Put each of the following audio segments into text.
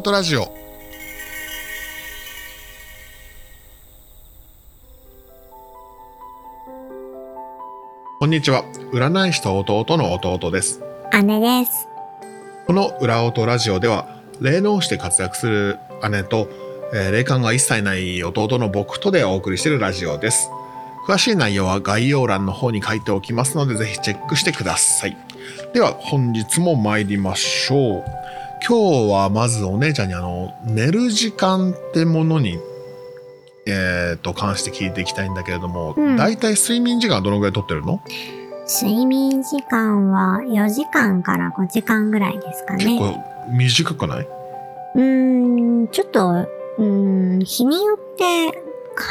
音ラジオ。こんにちは。占い師と弟の弟です。姉です。この裏音ラジオでは霊能師で活躍する姉と、えー霊感が一切ない弟の僕とでお送りしているラジオです。詳しい内容は概要欄の方に書いておきますのでぜひチェックしてください。では本日も参りましょう今日はまずお姉ちゃんにあの寝る時間ってものにえー、と関して聞いていきたいんだけれども、うん。だいたい睡眠時間はどのぐらいとってるの？睡眠時間は4時間から5時間ぐらいですかね。結構短くない？うーん、ちょっと、うーん、日によって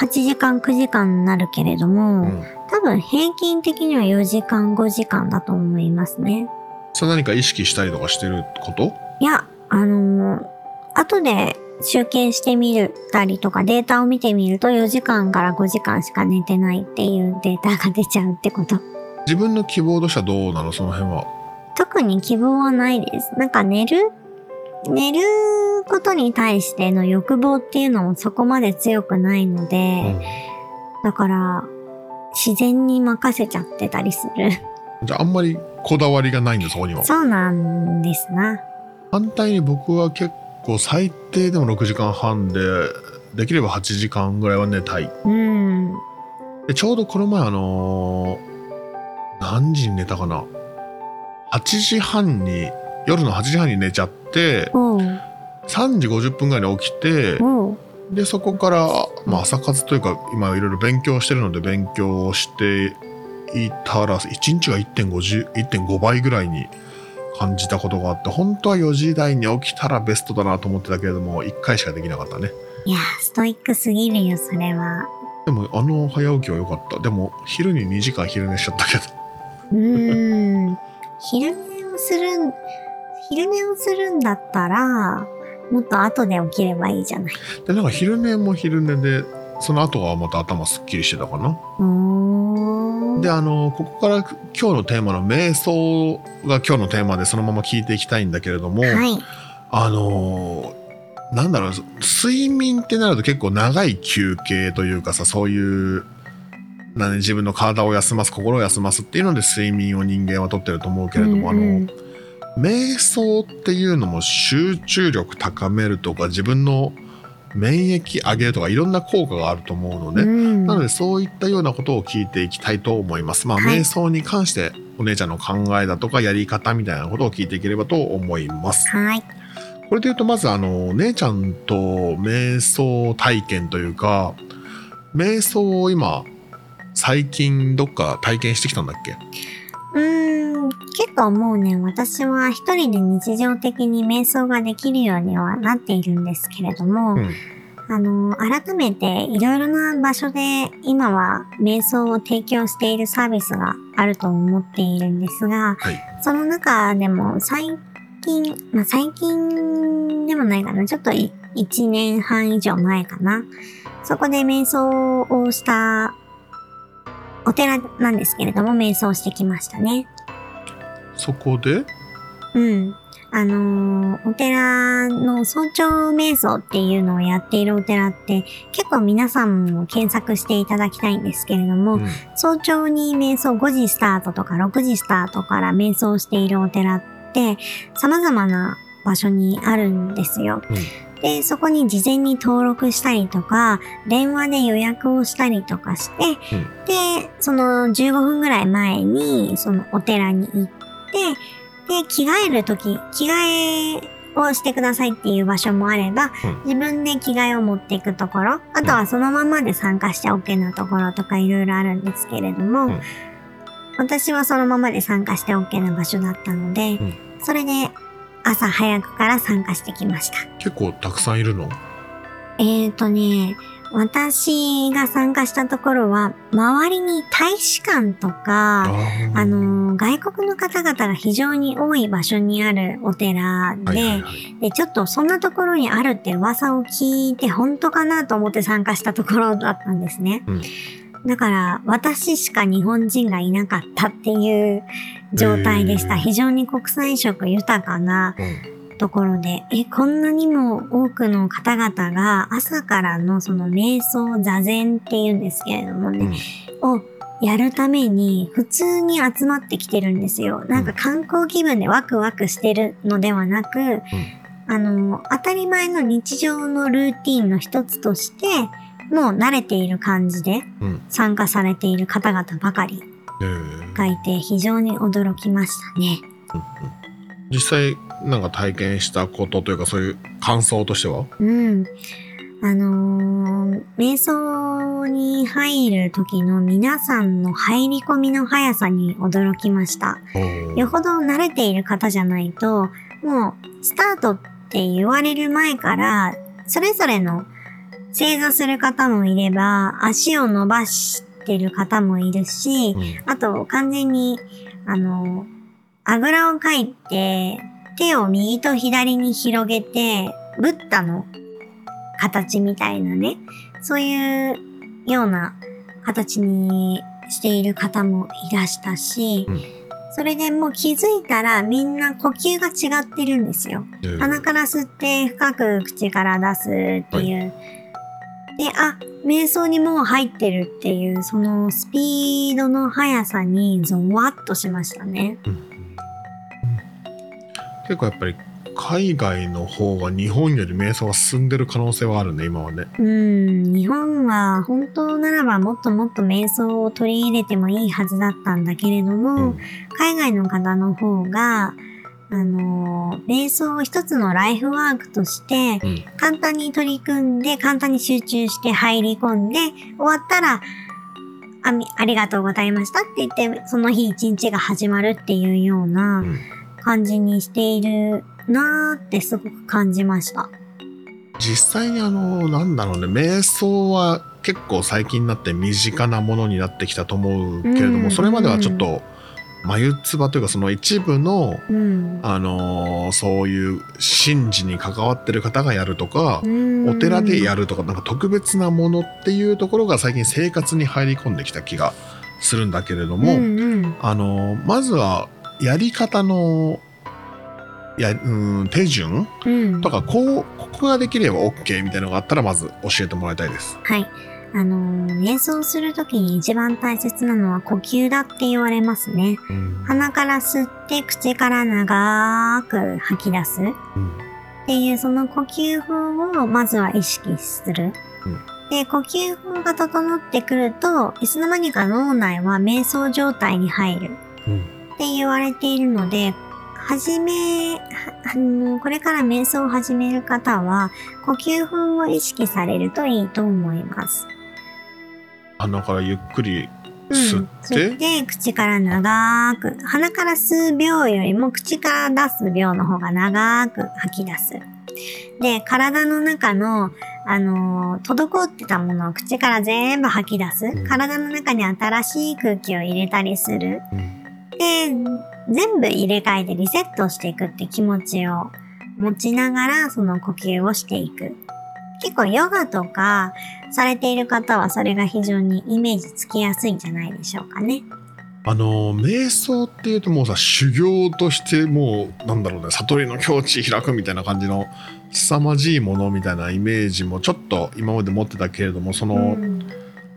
8時間、9時間になるけれども、うん。多分平均的には4時間、5時間だと思いますね。それ何か意識したりとかしてること？いや、あのー後で集計してみるたりとかデータを見てみると4時間から5時間しか寝てないっていうデータが出ちゃうってこと。自分の希望としてはどうなの？その辺は。特に希望はないです。なんか寝る？寝ることに対しての欲望っていうのもそこまで強くないので、うんだから自然に任せちゃってたりする。じゃああんまりこだわりがないんだそこには。そうなんですな。反対に僕は結構最低でも6時間半でできれば8時間ぐらいは寝たい。うん。でちょうどこの前あのー何時に寝たかな？8時半に夜の8時半に寝ちゃっておう、3時50分ぐらいに起きておう、でそこから、まあ、朝活というか今いろいろ勉強してるので勉強をしていたら1日が1.5 1.5倍ぐらいに感じたことがあって本当は4時台に起きたらベストだなと思ってたけれども1回しかできなかったねいや、ストイックすぎるよ、それは。でもあの早起きは良かったでも昼に2時間昼寝しちゃったけどうーん。昼寝をするん、昼寝をするんだったら、もっと後で起きればいいじゃない。でなんか昼寝も昼寝でその後はまた頭すっきりしてたかなうーん。であのここから今日のテーマの瞑想が今日のテーマでそのまま聞いていきたいんだけれども、はい。あのーなんだろう睡眠ってなると結構長い休憩というかさそういうな、ね、自分の体を休ます心を休ますっていうので睡眠を人間はとってると思うけれども、うんうんあの瞑想っていうのも集中力高めるとか自分の免疫上げるとかいろんな効果があると思うのね。うんなのでそういったようなことを聞いていきたいと思います。まあ、はい瞑想に関してお姉ちゃんの考えだとかやり方みたいなことを聞いていければと思います。はい。これで言うとまずあの姉ちゃんと瞑想体験というか瞑想を今最近どっか体験してきたんだっけ？うーん、結構もうね、私は一人で日常的に瞑想ができるようにはなっているんですけれども、うん。あの、改めていろいろな場所で今は瞑想を提供しているサービスがあると思っているんですが、はい。その中でも最近、まあ最近でもないかな、ちょっとい1年半以上前かな。そこで瞑想をしたお寺なんですけれども、瞑想してきましたね。そこで？うん。あのーお寺の早朝瞑想っていうのをやっているお寺って結構皆さんも検索していただきたいんですけれども、うん早朝に瞑想5時スタートとか6時スタートから瞑想しているお寺って様々な場所にあるんですよ。で、そこに事前に登録したりとか、電話で予約をしたりとかして、で、その15分ぐらい前にそのお寺に行って、で、着替えるとき、着替えをしてくださいっていう場所もあれば、うん。自分で着替えを持っていくところ、あとはそのままで参加して OK なところとかいろいろあるんですけれども、うん。私はそのままで参加して OK な場所だったので、うん。それで朝早くから参加してきました。結構たくさんいるの？えーとね、私が参加したところは、周りに大使館とか、ーあのー外国の方々が非常に多い場所にあるお寺で、はいはいはいで、ちょっとそんなところにあるって噂を聞いて本当かなと思って参加したところだったんですね。うんだから、私しか日本人がいなかったっていう状態でした。非常に国際色豊かなうんところで、え、こんなにも多くの方々が朝からのその瞑想座禅っていうんですけれどもね、をやるために普通に集まってきてるんですよ。なんか観光気分でワクワクしてるのではなく、あの、当たり前の日常のルーティンの一つとして、もう慣れている感じでうん参加されている方々ばかりえーがいて非常に驚きましたね。実際なんか体験したことというかそういう感想としては？うん。あのー瞑想に入る時の皆さんの入り込みの速さに驚きました。よほど慣れている方じゃないと、もうスタートって言われる前から、それぞれの正座する方もいれば、足を伸ばしてる方もいるし、うんあと完全に、あの、あぐらをかいて、手を右と左に広げて、ブッダの形みたいなね、そういうような形にしている方もいらしたし、うんそれでもう気づいたらみんな呼吸が違ってるんですよ。えー鼻から吸って深く口から出すっていう。で、あ、瞑想にもう入ってるっていう、そのスピードの速さにゾワッとしましたね。うん結構やっぱり海外の方が日本より瞑想が進んでる可能性はあるね今はね。うん、日本は本当ならばもっともっと瞑想を取り入れてもいいはずだったんだけれども、うん。海外の方の方が、あの、瞑想を一つのライフワークとして、うん簡単に取り組んで、簡単に集中して入り込んで、終わったら、あみありがとうございましたって言って、その日一日が始まるっていうようなうん感じにしているなーってすごく感じました。実際にあのなんだろうね瞑想は結構最近になって身近なものになってきたと思うけれども、うんそれまではちょっと眉唾というかその一部のうん。あのーそういう神事に関わってる方がやるとか、おお寺でやるとかなんか特別なものっていうところが最近生活に入り込んできた気がするんだけれども、うんうんあのまずはやり方のやうん手順うんとかこうここができれば OK みたいなのがあったらまず教えてもらいたいです。はい。あのー瞑想するときに一番大切なのは呼吸だって言われますね。うん鼻から吸って口から長く吐き出すっうんていうその呼吸法をまずは意識する。うんで、呼吸法が整ってくると、いつの間にか脳内は瞑想状態に入るうんって言われているので、はじめ、はあの、これから瞑想を始める方は、呼吸法を意識されるといいと思います。鼻からゆっくりうん吸って、吸って、口から長く、鼻から吸う秒よりも口から出す秒の方が長く吐き出す。で、体の中の、あのー滞ってたものを口から全部吐き出す。うん体の中に新しい空気を入れたりする。うんで、全部入れ替えてリセットしていくって気持ちを持ちながら、その呼吸をしていく。結構ヨガとかされている方はそれが非常にイメージつきやすいんじゃないでしょうかね。あの瞑想っていうともうさ修行としてもうなんだろうね悟りの境地開くみたいな感じの凄まじいものみたいなイメージもちょっと今まで持ってたけれどもその、うん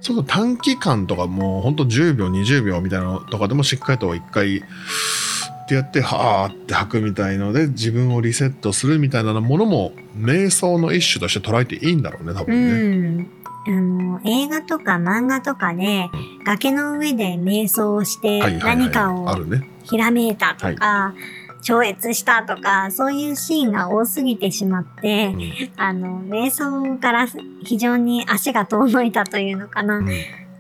ちょっと短期間とかもうほんと10秒20秒みたいなのとかでもしっかりと一回ってやってはーって吐くみたいので自分をリセットするみたいなものも瞑想の一種として捉えていいんだろうね多う分ね。ん。あの、映画とか漫画とかで、崖の上で瞑想をして何かを。ひらめいたとか、超越したとか、そういうシーンが多すぎてしまって、うんあの、瞑想から非常に足が遠のいたというのかな。うん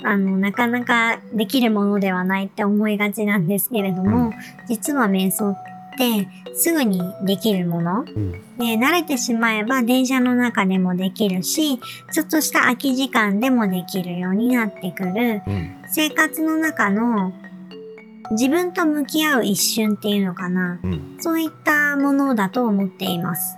あの、なかなかできるものではないって思いがちなんですけれども、うん。実は瞑想ってすぐにできるもの。うん。で、慣れてしまえば電車の中でもできるし、ちょっとした空き時間でもできるようになってくる、うん。生活の中の自分と向き合う一瞬っていうのかな。うん。そういったものだと思っています。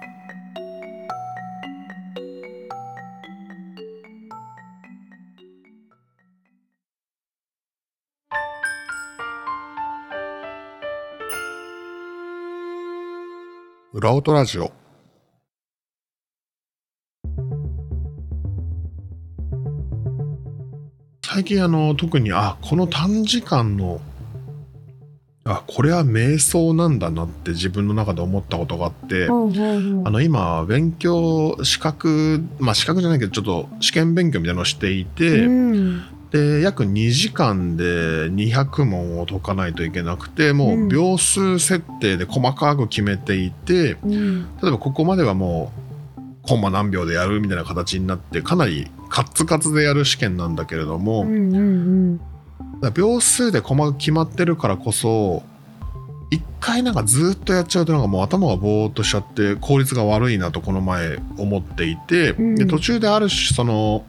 裏音ラジオ。最近あの特にあこの短時間のあこれは瞑想なんだなって自分の中で思ったことがあってほうほうほうあの今勉強資格まあ資格じゃないけどちょっと試験勉強みたいなのをしていて、うんで約2時間で200問を解かないといけなくてもう秒数設定で細かく決めていて、うん。例えばここまではもうコンマ何秒でやるみたいな形になってかなりカッツカツでやる試験なんだけれども、うんうんだから秒数で細かく決まってるからこそ一回なんかずっとやっちゃうとなんかもう頭がぼーっとしちゃって効率が悪いなとこの前思っていて、うん。で途中である種その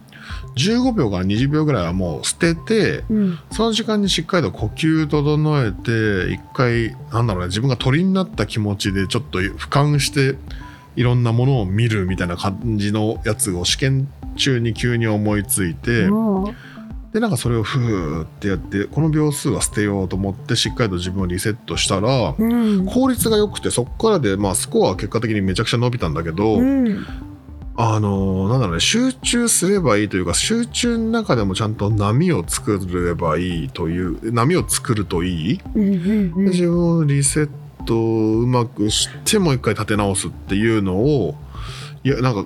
15秒から20秒ぐらいはもう捨ててうん。うんその時間にしっかりと呼吸整えて一回なんだろうね自分が鳥になった気持ちでちょっと俯瞰していろんなものを見るみたいな感じのやつを試験中に急に思いついて。でなんかそれをふーってやってこの秒数は捨てようと思ってしっかりと自分をリセットしたらうん。効率が良くてそこからでまあスコアは結果的にめちゃくちゃ伸びたんだけど、うんあのーなんだろうね集中すればいいというか集中の中でもちゃんと波を作ればいいという波を作るといい、自分をリセットをうまくしてもう一回立て直すっていうのをいやなんか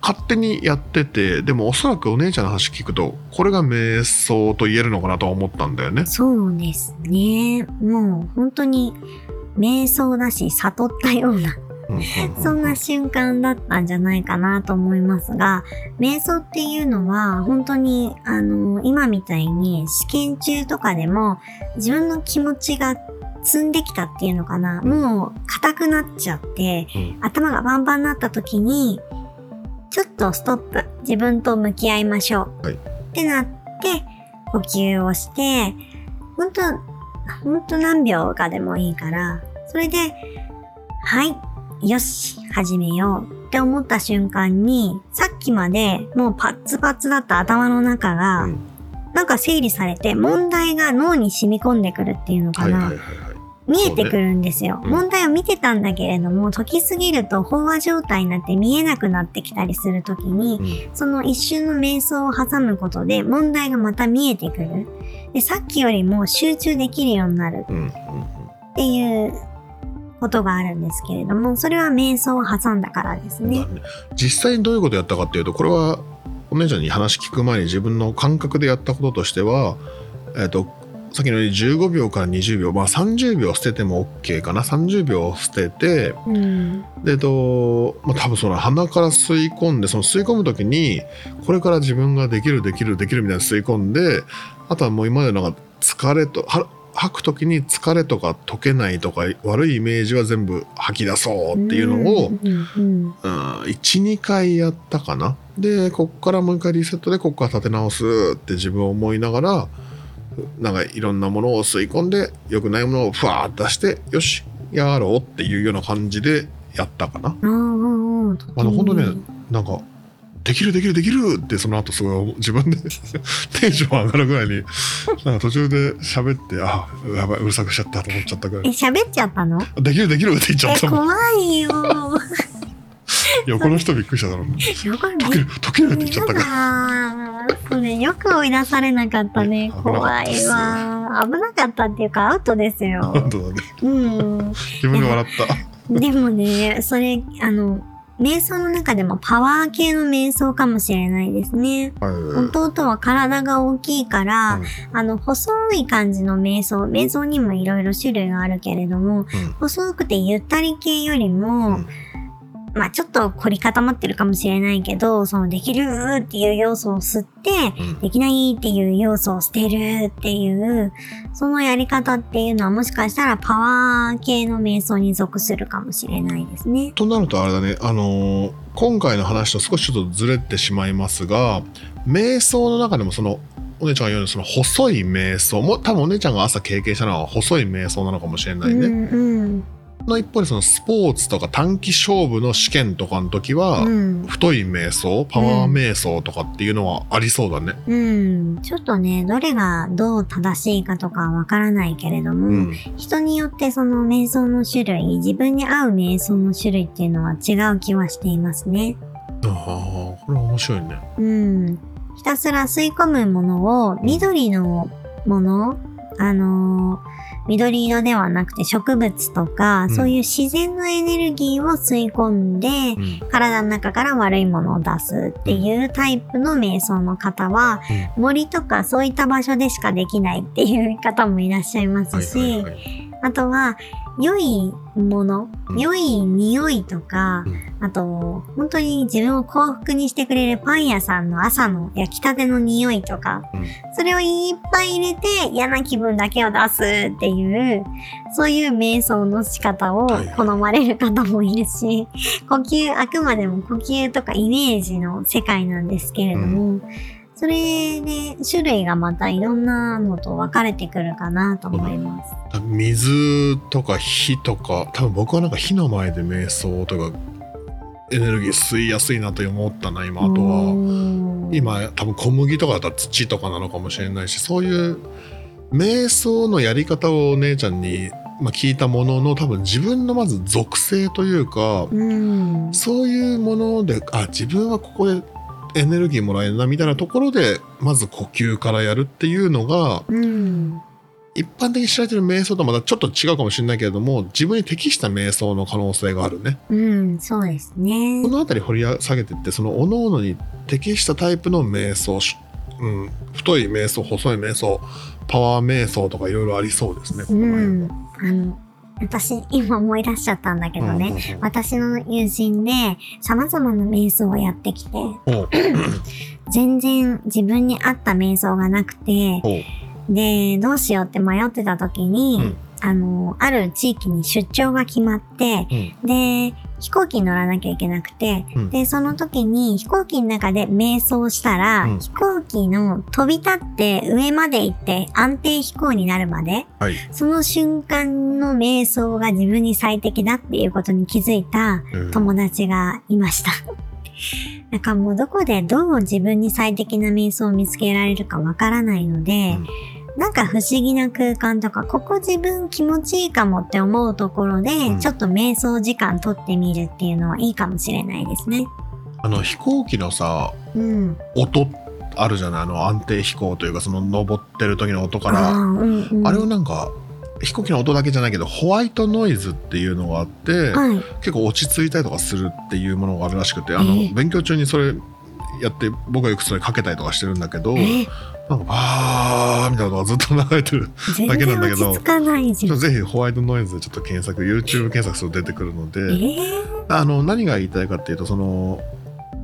勝手にやっててでもおそらくお姉ちゃんの話聞くとこれが瞑想と言えるのかなとは思ったんだよね。そうですね。もう本当に瞑想だし悟ったような、そんな瞬間だったんじゃないかなと思いますが、瞑想っていうのは本当にあの、今みたいに試験中とかでも自分の気持ちが積んできたっていうのかな。もう硬くなっちゃって、うん頭がバンバンになった時に、ちょっとストップ。自分と向き合いましょう。はいってなって、呼吸をして、本当本当何秒かでもいいから、それで、はい、よし、始めようって思った瞬間に、さっきまでもうパッツパツだった頭の中が、うんなんか整理されて、問題が脳に染み込んでくるっていうのかな。はいはいはいはい。見えてくるんですよ。うん問題を見てたんだけれども、解きすぎると飽和状態になって見えなくなってきたりするときに、うんその一瞬の瞑想を挟むことで問題がまた見えてくる。で、さっきよりも集中できるようになるっていうことがあるんですけれども、それは瞑想を挟んだからですね。実際にどういうことやったかっていうとこれはお姉ちゃんに話聞く前に自分の感覚でやったこととしてはえっ、とさっきのように15秒から20秒まあ30秒捨てても OK かな？30秒捨ててうん。でと、まあ、多分その鼻から吸い込んでその吸い込む時にこれから自分ができるできるできるみたいな吸い込んであとはもう今までのなんか疲れとは吐く時に疲れとか解けないとか悪いイメージは全部吐き出そうっていうのを、うんうんうん、12回やったかな。でこっからもう一回リセットでこっから立て直すって自分を思いながらなんかいろんなものを吸い込んで良くないものをふわーっと出してよしやろうっていうような感じでやったかな。あの本当ねなんかできるできるできるってその後すごい自分で テンション上がるぐらいになんか途中で喋ってあやばいうるさくしちゃったと思っちゃったぐらえ、い喋っちゃったの？できるできるって言っちゃっえ、たもん怖いよ。横の人びっくりしただろうねよく解ける解けるって言っちゃったからそれよく追い出されなかったね。怖いわ。危なかったっていうかアウトですよ。本当だねうん。自分で笑ったでもね、それ、あの、瞑想の中でもパワー系の瞑想かもしれないですね。はい。弟は体が大きいから、うん。あの、細い感じの瞑想、瞑想にもいろいろ種類があるけれども、うん。細くてゆったり系よりも、うんまあちょっと凝り固まってるかもしれないけど、そのできるっていう要素を吸って、うんできないっていう要素を捨てるっていう、そのやり方っていうのはもしかしたらパワー系の瞑想に属するかもしれないですね。となるとあれだねあのー今回の話と少しちょっとずれてしまいますが瞑想の中でもそのお姉ちゃんが言うようにその細い瞑想も多分お姉ちゃんが朝経験したのは細い瞑想なのかもしれないね。うんうん。の一方でそのスポーツとか短期勝負の試験とかの時は、うん。太い瞑想パワー瞑想とかっていうのはありそうだね。うん。ちょっとね、どれがどう正しいかとかはわからないけれども、うん人によってその瞑想の種類、自分に合う瞑想の種類っていうのは違う気はしていますね。ああこれ面白いね。うん。ひたすら吸い込むものを、緑のもの、あのー緑色ではなくて植物とか、うん。そういう自然のエネルギーを吸い込んで、うん。体の中から悪いものを出すっていうタイプの瞑想の方は、森とかそういった場所でしかできないっていう方もいらっしゃいますし、はいはいはい。あとは、良いもの、うん。良い匂いとか、うん。あと、本当に自分を幸福にしてくれるパン屋さんの朝の焼きたての匂いとか、うん。それをいっぱい入れて嫌な気分だけを出すっていう、そういう瞑想の仕方を好まれる方もいるし、呼吸、あくまでも呼吸とかイメージの世界なんですけれども、それで種類がまたいろんなのと分かれてくるかなと思います。水とか火とか多分僕はなんか火の前で瞑想とかエネルギー吸いやすいなと思ったな今あとはは今多分小麦とかだったら土とかなのかもしれないしそういう瞑想のやり方をお姉ちゃんに、まあ、聞いたものの多分自分のまず属性というかうん。そういうものであ自分はここでエネルギーもらえるなみたいなところでまず呼吸からやるっていうのがうん。一般的に知られてる瞑想とはまたちょっと違うかもしれないけれども自分に適した瞑想の可能性があるね。うん、そうですねこ。の辺り掘り下げてってその各々に適したタイプの瞑想、しうん、太い瞑想細い瞑想パワー瞑想とかいろいろありそうですね。こうの辺私、今思い出しちゃったんだけどね。うん私の友人で様々な瞑想をやってきて、全然自分に合った瞑想がなくて、で、どうしようって迷ってた時に、うん。あの、ある地域に出張が決まって、うん。で、飛行機に乗らなきゃいけなくて、うんで、その時に飛行機の中で瞑想したら、うん飛行機の飛び立って上まで行って安定飛行になるまで、はい。その瞬間の瞑想が自分に最適だっていうことに気づいたうん友達がいました。なんかもうどこでどう自分に最適な瞑想を見つけられるかわからないので、うんなんか不思議な空間とか、ここ自分気持ちいいかもって思うところで、うんちょっと瞑想時間取ってみるっていうのはいいかもしれないですね。あの飛行機のさうん。音あるじゃない？あの安定飛行というかその登ってる時の音かあらーうんうん、あれをなんか飛行機の音だけじゃないけどホワイトノイズっていうのがあって、はい。結構落ち着いたりとかするっていうものがあるらしくてあの、ええ勉強中にそれやって僕はよくそれかけたりとかしてるんだけど、えあーみたいなのがずっと流れてる全だけなんだけど。ぜひホワイトノイズでちょっと検索 YouTube 検索すると出てくるので、えー。あの何が言いたいかっていうとその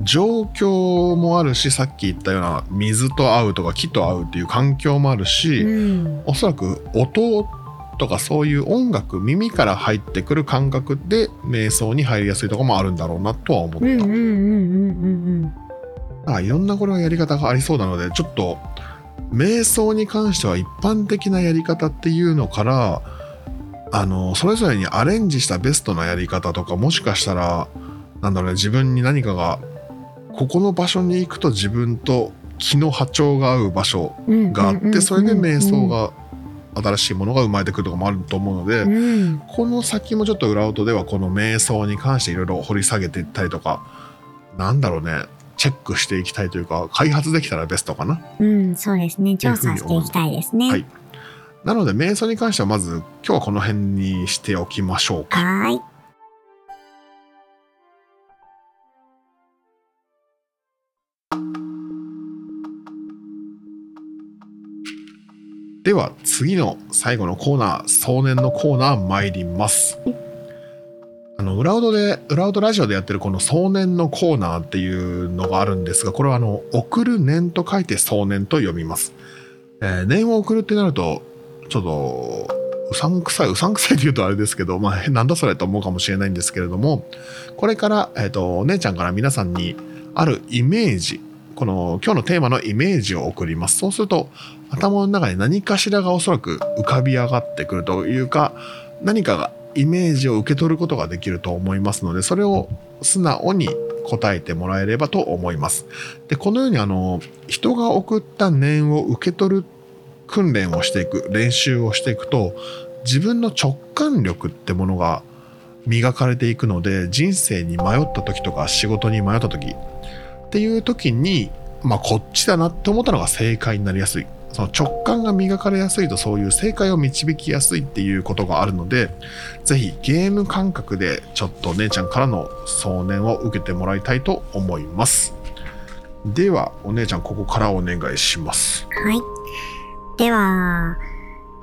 状況もあるしさっき言ったような水と合うとか木と合うっていう環境もあるし、うん。おそらく音とかそういう音楽耳から入ってくる感覚で瞑想に入りやすいところもあるんだろうなとは思った、いろんなこれはやり方がありそうなのでちょっと瞑想に関しては一般的なやり方っていうのからあのそれぞれにアレンジしたベストなやり方とかもしかしたらなんだろうね自分に何かがここの場所に行くと自分と気の波長が合う場所うん。があってそれで瞑想が。が新しいものが生まれてくるとかもあると思うので、うん。この先もちょっと裏音ではこの瞑想に関していろいろ掘り下げていったりとかなんだろうねチェックしていきたいというか開発できたらベストかなうん、そうですね。調査していきたいですね。はいなので瞑想に関してはまず今日はこの辺にしておきましょうかはーい。では次の最後のコーナー壮年のコーナー参りますあの裏音で裏音ラジオでやってるこの壮年のコーナーっていうのがあるんですがこれはあの送る年と書いて壮年と読みます、えー年を送るってなるとちょっとうさんくさいうさんくさいって言うとあれですけど、まあ、なんだそれと思うかもしれないんですけれどもこれから、えっとお姉ちゃんから皆さんにあるイメージこの今日のテーマのイメージを送ります。そうすると頭の中に何かしらがおそらく浮かび上がってくるというか何かがイメージを受け取ることができると思いますのでそれを素直に答えてもらえればと思います。でこのようにあの人が送った念を受け取る訓練をしていく練習をしていくと自分の直感力ってものが磨かれていくので人生に迷った時とか仕事に迷った時っていう時にまあこっちだなって思ったのが正解になりやすいその直感が磨かれやすいとそういう正解を導きやすいっていうことがあるのでぜひゲーム感覚でちょっと姉ちゃんからの送念を受けてもらいたいと思いますではお姉ちゃんここからお願いしますはい。では、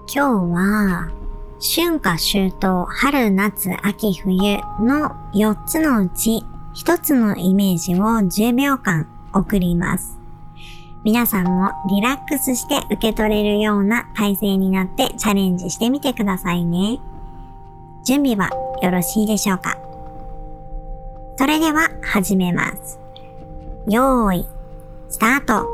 今日は、春夏秋冬、春夏秋冬の4つのうち1つのイメージを10秒間送ります。皆さんもリラックスして受け取れるような体勢になってチャレンジしてみてくださいね。準備はよろしいでしょうか？それでは始めます。よーい、スタート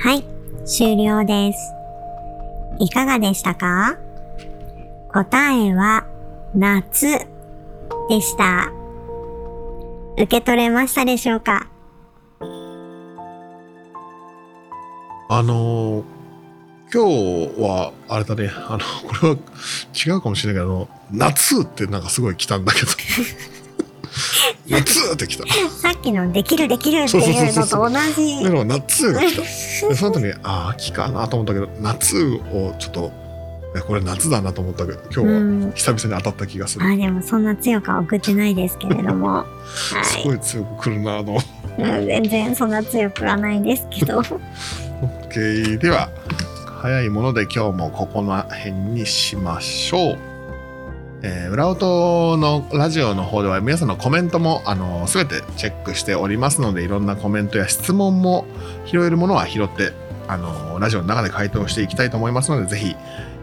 はい、終了です。いかがでしたか？答えは夏でした。受け取れましたでしょうか？あの今日はあれだね。あのこれは違うかもしれないけど夏ってなんかすごい来たんだけど。夏って来た さっきのできるできるっていうのと同じ。でも夏が来たでその後にああ秋かなと思ったけど夏をちょっとえこれ夏だなと思ったけど今うん日は久々に当たった気がする、あ、でもそんな強くは送ってないですけれども。はい。すごい強く来るなあのうん全然そんな強くはないですけど。OK では早いもので今日もここの辺にしましょう。えー裏音のラジオの方では皆さんのコメントもあの全てチェックしておりますのでいろんなコメントや質問も拾えるものは拾ってあのラジオの中で回答していきたいと思いますのでぜひ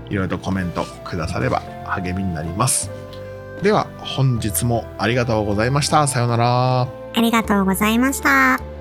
いろいろとコメントくだされば励みになります。では本日もありがとうございました。さようなら。ありがとうございました。